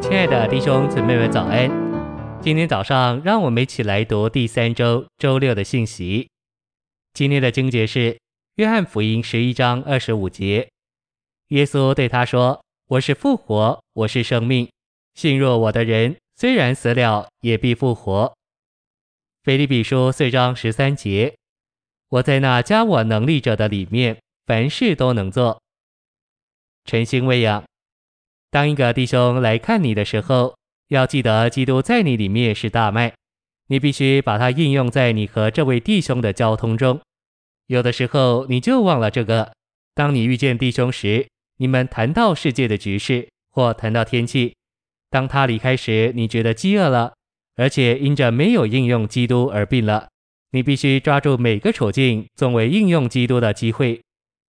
亲爱的弟兄姊妹们，早安！今天早上，让我们一起来读第三周周六的信息。今天的经节是《约翰福音》十一章二十五节。耶稣对他说：“我是复活，我是生命。信若我的人，虽然死了，也必复活。”腓立比书四章十三节。我在那加我能力者的里面，凡事都能做。晨星喂养。当一个弟兄来看你的时候，要记得基督在你里面是大麦，你必须把它应用在你和这位弟兄的交通中。有的时候你就忘了这个。当你遇见弟兄时，你们谈到世界的局势，或谈到天气。当他离开时，你觉得饥饿了，而且因着没有应用基督而病了。你必须抓住每个处境作为应用基督的机会。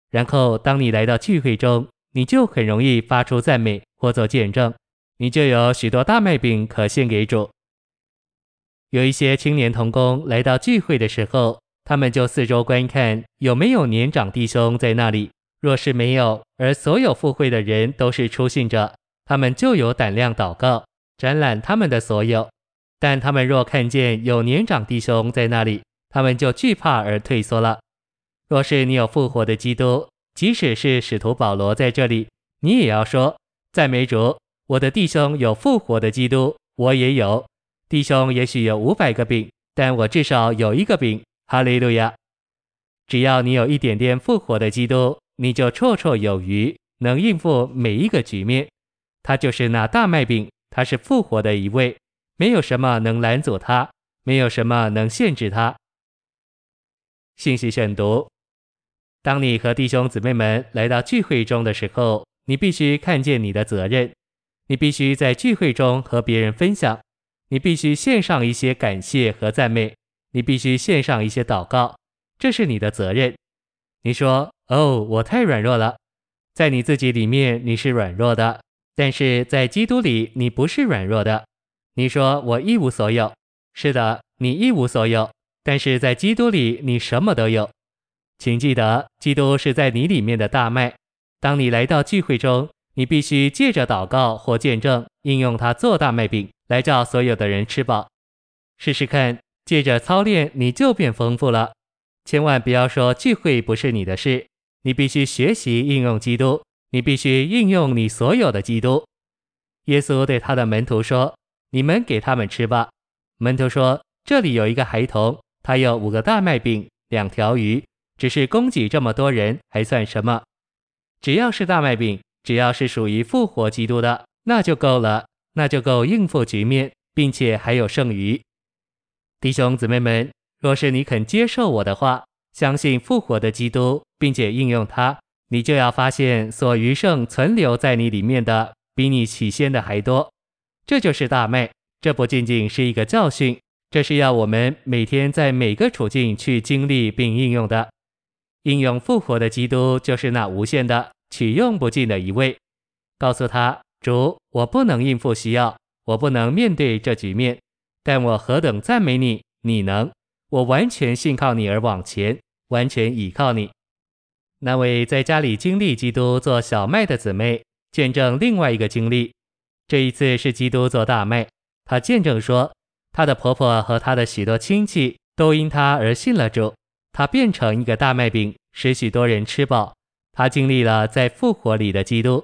然后，当你来到聚会中，你就很容易发出赞美或做见证，你就有许多大麦饼可献给主。有一些青年童工来到聚会的时候，他们就四周观看有没有年长弟兄在那里。若是没有，而所有赴会的人都是初信者，他们就有胆量祷告，展览他们的所有。但他们若看见有年长弟兄在那里，他们就惧怕而退缩了。若是你有复活的基督，即使是使徒保罗在这里，你也要说：赞美主，我的弟兄有复活的基督，我也有。弟兄也许有五百个饼，但我至少有一个饼。哈利路亚！只要你有一点点复活的基督，你就绰绰有余，能应付每一个局面。他就是那大麦饼，他是复活的一位，没有什么能拦阻他，没有什么能限制他。信息选读：当你和弟兄姊妹们来到聚会中的时候，你必须看见你的责任。你必须在聚会中和别人分享。你必须献上一些感谢和赞美。你必须献上一些祷告，这是你的责任。你说：“哦，我太软弱了。”在你自己里面你是软弱的，但是在基督里你不是软弱的。你说：“我一无所有。”是的，你一无所有。但是在基督里，你什么都有。请记得，基督是在你里面的大麦。当你来到聚会中，你必须借着祷告或见证，应用它做大麦饼，来叫所有的人吃饱。试试看，借着操练，你就变丰富了。千万不要说聚会不是你的事，你必须学习应用基督，你必须应用你所有的基督。耶稣对他的门徒说：“你们给他们吃吧。”门徒说：“这里有一个孩童。”他有五个大麦饼，两条鱼，只是供给这么多人还算什么？只要是大麦饼，只要是属于复活基督的，那就够了，那就够应付局面，并且还有剩余。弟兄姊妹们，若是你肯接受我的话，相信复活的基督，并且应用它，你就要发现所余剩存留在你里面的，比你起先的还多。这就是大麦，这不仅仅是一个教训。这是要我们每天在每个处境去经历并应用的。应用复活的基督就是那无限的、取用不尽的一位。告诉他：主，我不能应付需要，我不能面对这局面，但我何等赞美你，你能！我完全信靠你而往前，完全倚靠你。那位在家里经历基督做小麦的姊妹，见证另外一个经历。这一次是基督做大麦，她见证说。她的婆婆和她的许多亲戚都因她而信了主，它变成一个大麦饼，使许多人吃饱。她经历了在复活里的基督。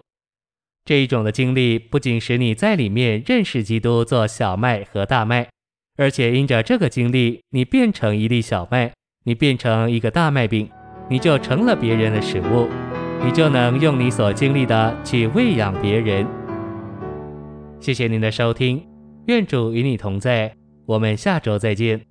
这一种的经历不仅使你在里面认识基督做小麦和大麦，而且因着这个经历，你变成一粒小麦，你变成一个大麦饼，你就成了别人的食物，你就能用你所经历的去喂养别人。谢谢您的收听。愿主与你同在，我们下周再见。